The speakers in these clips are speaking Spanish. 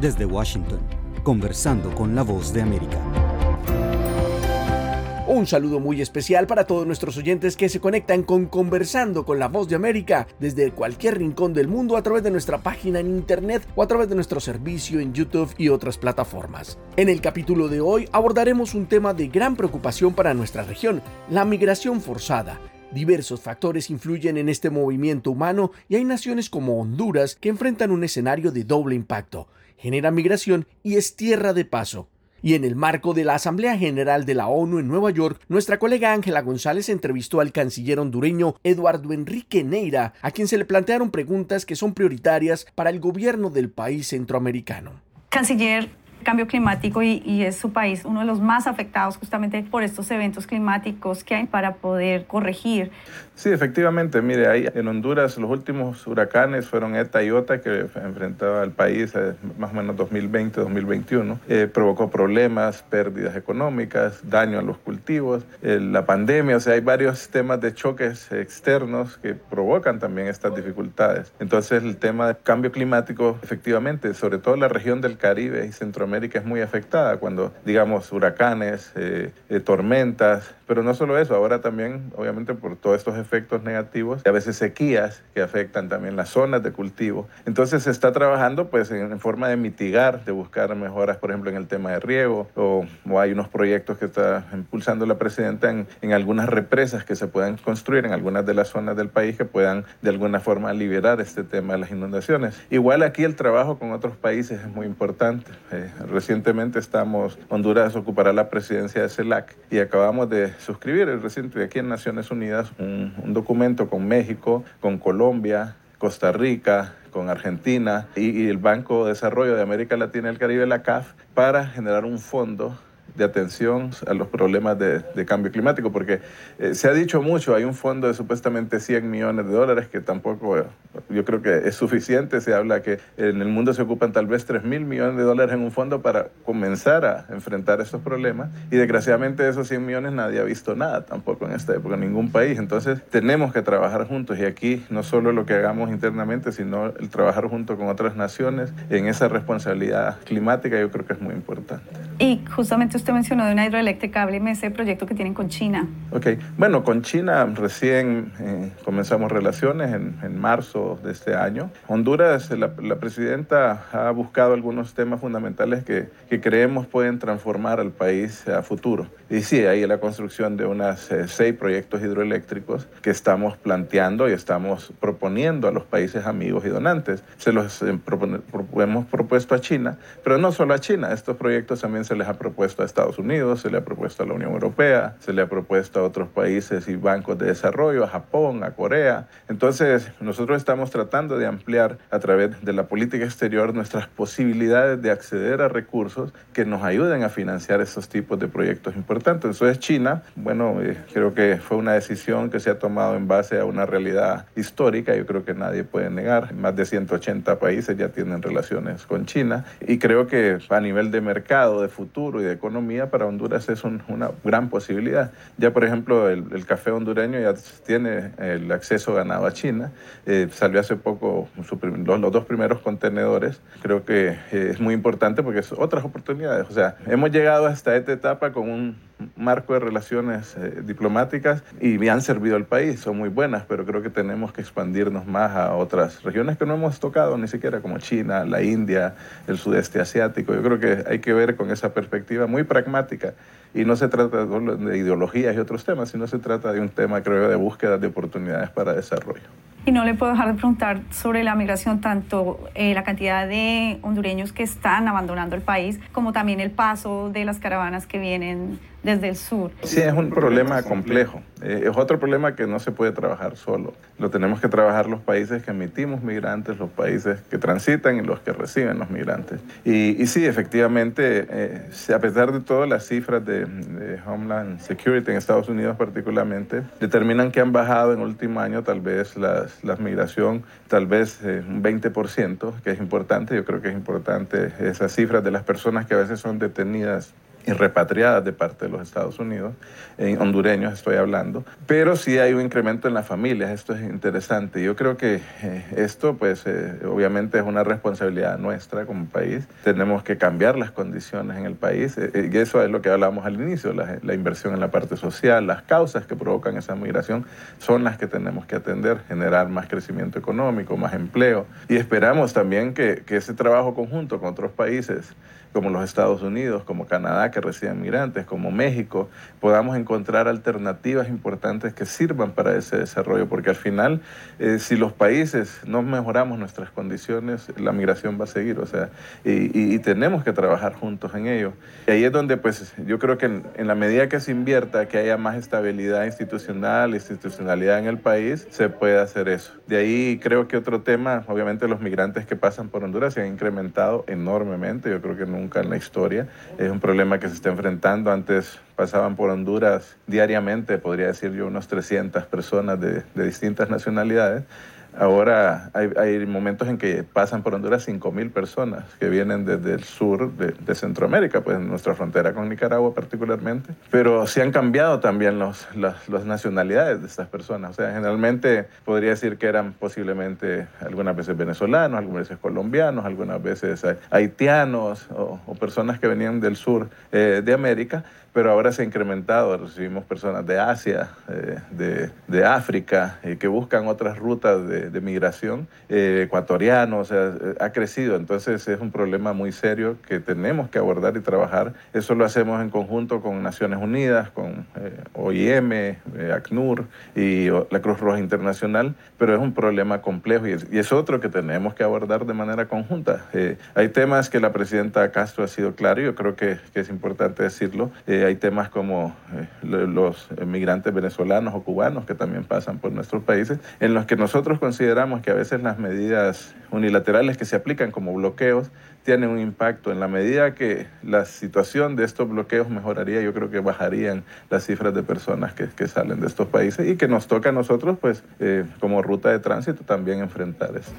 Desde Washington, conversando con la voz de América. Un saludo muy especial para todos nuestros oyentes que se conectan con Conversando con la Voz de América desde cualquier rincón del mundo a través de nuestra página en internet o a través de nuestro servicio en YouTube y otras plataformas. En el capítulo de hoy abordaremos un tema de gran preocupación para nuestra región, la migración forzada. Diversos factores influyen en este movimiento humano y hay naciones como Honduras que enfrentan un escenario de doble impacto. Genera migración y es tierra de paso. Y en el marco de la Asamblea General de la ONU en Nueva York, nuestra colega Ángela González entrevistó al canciller hondureño Eduardo Enrique Neira, a quien se le plantearon preguntas que son prioritarias para el gobierno del país centroamericano. Canciller, cambio climático y, es su país uno de los más afectados justamente por estos eventos climáticos que hay para poder corregir. Sí, efectivamente, mire, ahí en Honduras los últimos huracanes fueron ETA y OTA que enfrentaba al país eh, más o menos 2020-2021. Eh, provocó problemas, pérdidas económicas, daño a los cultivos, eh, la pandemia, o sea, hay varios temas de choques externos que provocan también estas dificultades. Entonces el tema del cambio climático, efectivamente, sobre todo la región del Caribe y Centroamérica es muy afectada cuando, digamos, huracanes, tormentas, pero no solo eso, ahora también, obviamente, por todos estos efectos negativos, y a veces sequías que afectan también las zonas de cultivo. Entonces se está trabajando pues en, forma de mitigar, de buscar mejoras, por ejemplo, en el tema de riego, o, hay unos proyectos que está impulsando la presidenta en, en, algunas represas que se puedan construir en algunas de las zonas del país que puedan de alguna forma liberar este tema de las inundaciones. Igual aquí el trabajo con otros países es muy importante. Eh, recientemente estamos, Honduras ocupará la presidencia de CELAC y acabamos de suscribir. El reciente aquí en Naciones Unidas un, un documento con México, con Colombia, Costa Rica, con Argentina y, y, el Banco de Desarrollo de América Latina y el Caribe, la CAF, para generar un fondo de atención a los problemas de, cambio climático, porque eh, se ha dicho mucho, hay un fondo de supuestamente 100 millones de dólares que tampoco yo creo que es suficiente, se habla que en el mundo se ocupan tal vez 3 mil millones de dólares en un fondo para comenzar a enfrentar estos problemas y desgraciadamente de esos 100 millones nadie ha visto nada tampoco en esta época, en ningún país, entonces tenemos que trabajar juntos y aquí no solo lo que hagamos internamente, sino el trabajar junto con otras naciones en esa responsabilidad climática yo creo que es muy importante. Y justamente usted mencionó de una hidroeléctrica, hábleme ese proyecto que tienen con China. Ok, bueno, con China recién eh, comenzamos relaciones en, en, marzo de este año. Honduras, la, la, presidenta ha buscado algunos temas fundamentales que, que, creemos pueden transformar al país a futuro. Y sí, hay la construcción de unas eh, seis proyectos hidroeléctricos que estamos planteando y estamos proponiendo a los países amigos y donantes. Se los eh, hemos propuesto a China, pero no solo a China, estos proyectos también se les ha propuesto a Estados Unidos, se le ha propuesto a la Unión Europea, se le ha propuesto a otros países y bancos de desarrollo, a Japón, a Corea. Entonces, nosotros estamos tratando de ampliar a través de la política exterior nuestras posibilidades de acceder a recursos que nos ayuden a financiar esos tipos de proyectos importantes. Entonces, China, bueno, eh, creo que fue una decisión que se ha tomado en base a una realidad histórica, yo creo que nadie puede negar. Más de 180 países ya tienen relaciones con China y creo que a nivel de mercado, de futuro y de economía para Honduras es una gran posibilidad. Ya, por ejemplo, el, café hondureño ya tiene el acceso ganado a China. Eh, salió hace poco los, los, dos primeros contenedores. Creo que eh, es muy importante porque es otras oportunidades. O sea, hemos llegado hasta esta etapa con un marco de relaciones eh, diplomáticas y me han servido al país, son muy buenas, pero creo que tenemos que expandirnos más a otras regiones que no hemos tocado ni siquiera, como China, la India, el sudeste asiático. Yo creo que hay que ver con esa perspectiva muy pragmática y no se trata de ideologías y otros temas, sino se trata de un tema, creo, de búsqueda de oportunidades para desarrollo. Y no le puedo dejar de preguntar sobre la migración, tanto eh, la cantidad de hondureños que están abandonando el país, como también el paso de las caravanas que vienen desde el sur. Sí, es un problema complejo. Eh, es otro problema que no se puede trabajar solo. Lo tenemos que trabajar los países que emitimos migrantes, los países que transitan y los que reciben los migrantes. Y, y sí, efectivamente, eh, a pesar de todas las cifras de, de, Homeland Security en Estados Unidos particularmente, determinan que han bajado en último año tal vez las, la migración, tal vez eh, un 20%, que es importante. Yo creo que es importante esas cifras de las personas que a veces son detenidas y repatriadas de parte de los Estados Unidos, en hondureños estoy hablando, pero sí hay un incremento en las familias, esto es interesante. Yo creo que eh, esto pues eh, obviamente es una responsabilidad nuestra como país, tenemos que cambiar las condiciones en el país eh, y eso es lo que hablamos al inicio, la, la, inversión en la parte social, las causas que provocan esa migración son las que tenemos que atender, generar más crecimiento económico, más empleo y esperamos también que, que ese trabajo conjunto con otros países como los Estados Unidos, como Canadá, que reciben migrantes, como México, podamos encontrar alternativas importantes que sirvan para ese desarrollo, porque al final, eh, si los países no mejoramos nuestras condiciones, la migración va a seguir, o sea, y, tenemos que trabajar juntos en ello. Y ahí es donde, pues, yo creo que en, en, la medida que se invierta, que haya más estabilidad institucional, institucionalidad en el país, se puede hacer eso. De ahí creo que otro tema, obviamente los migrantes que pasan por Honduras se han incrementado enormemente, yo creo que nunca en la historia. Es un problema que se está enfrentando. Antes pasaban por Honduras diariamente, podría decir yo, unos 300 personas de, de distintas nacionalidades. Ahora hay, momentos en que pasan por Honduras 5.000 personas que vienen desde el sur de, Centroamérica, pues en nuestra frontera con Nicaragua particularmente. Pero sí han cambiado también los, las, nacionalidades de estas personas. O sea, generalmente podría decir que eran posiblemente algunas veces venezolanos, algunas veces colombianos, algunas veces haitianos o, personas que venían del sur eh, de América pero ahora se ha incrementado. Recibimos personas de Asia, eh, de, de, África, eh, que buscan otras rutas de, de migración, eh, ecuatorianos, o sea, ha crecido. Entonces es un problema muy serio que tenemos que abordar y trabajar. Eso lo hacemos en conjunto con Naciones Unidas, con OIM, ACNUR y la Cruz Roja Internacional, pero es un problema complejo y es, y es otro que tenemos que abordar de manera conjunta. hay temas que la presidenta Castro ha sido clara y yo creo que, que es importante decirlo hay temas como eh, los migrantes venezolanos o cubanos que también pasan por nuestros países, en los que nosotros consideramos que a veces las medidas unilaterales que se aplican como bloqueos tienen un impacto. En la medida que la situación de estos bloqueos mejoraría, yo creo que bajarían las cifras de personas que, que salen de estos países y que nos toca a nosotros, pues, eh, como ruta de tránsito, también enfrentar esto.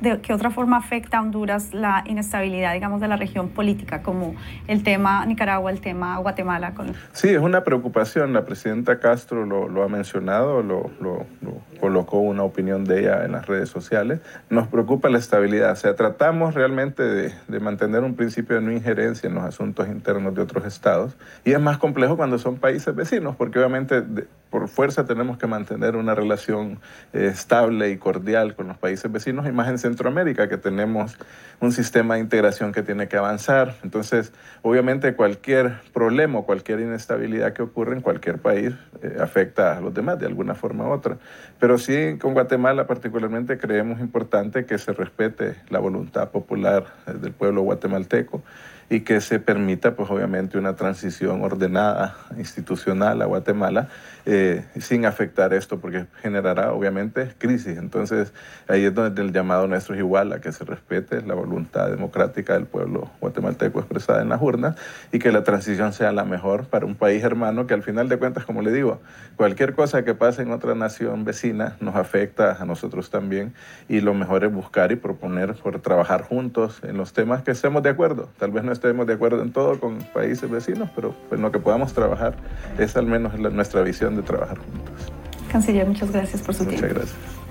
¿De qué otra forma afecta a Honduras la inestabilidad, digamos, de la región política, como el tema Nicaragua, el tema Guatemala? Con... Sí, es una preocupación. La presidenta Castro lo, lo ha mencionado, lo, lo, lo colocó una opinión de ella en las redes sociales. Nos preocupa la estabilidad. O sea, tratamos realmente de, de, mantener un principio de no injerencia en los asuntos internos de otros estados. Y es más complejo cuando son países vecinos, porque obviamente por fuerza tenemos que mantener una relación eh, estable y cordial con los países vecinos, y más en Centroamérica, que tenemos un sistema de integración que tiene que avanzar. Entonces, obviamente cualquier problema cualquier inestabilidad que ocurre en cualquier país eh, afecta a los demás de alguna forma u otra. Pero sí, con Guatemala particularmente creemos importante que se respete la voluntad popular eh, del pueblo guatemalteco y que se permita, pues obviamente, una transición ordenada, institucional a Guatemala, eh, sin afectar esto, porque generará, obviamente, crisis. Entonces, ahí es donde el llamado nuestro es igual, a que se respete la voluntad democrática del pueblo guatemalteco expresada en las urnas y que la transición sea la mejor para un país hermano que al final de cuentas, como le digo, cualquier cosa que pase en otra nación vecina nos afecta a nosotros también y lo mejor es buscar y proponer por trabajar juntos en los temas que estemos de acuerdo. Tal vez no estemos de acuerdo en todo con países vecinos, pero en lo que podamos trabajar es al menos nuestra visión de trabajar juntos. Canciller, muchas gracias por su muchas tiempo. Muchas gracias.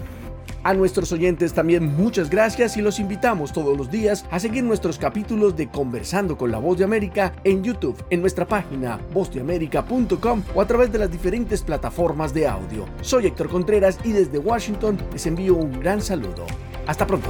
A nuestros oyentes también muchas gracias y los invitamos todos los días a seguir nuestros capítulos de Conversando con la Voz de América en YouTube, en nuestra página vozdeamerica.com o a través de las diferentes plataformas de audio. Soy Héctor Contreras y desde Washington les envío un gran saludo. Hasta pronto.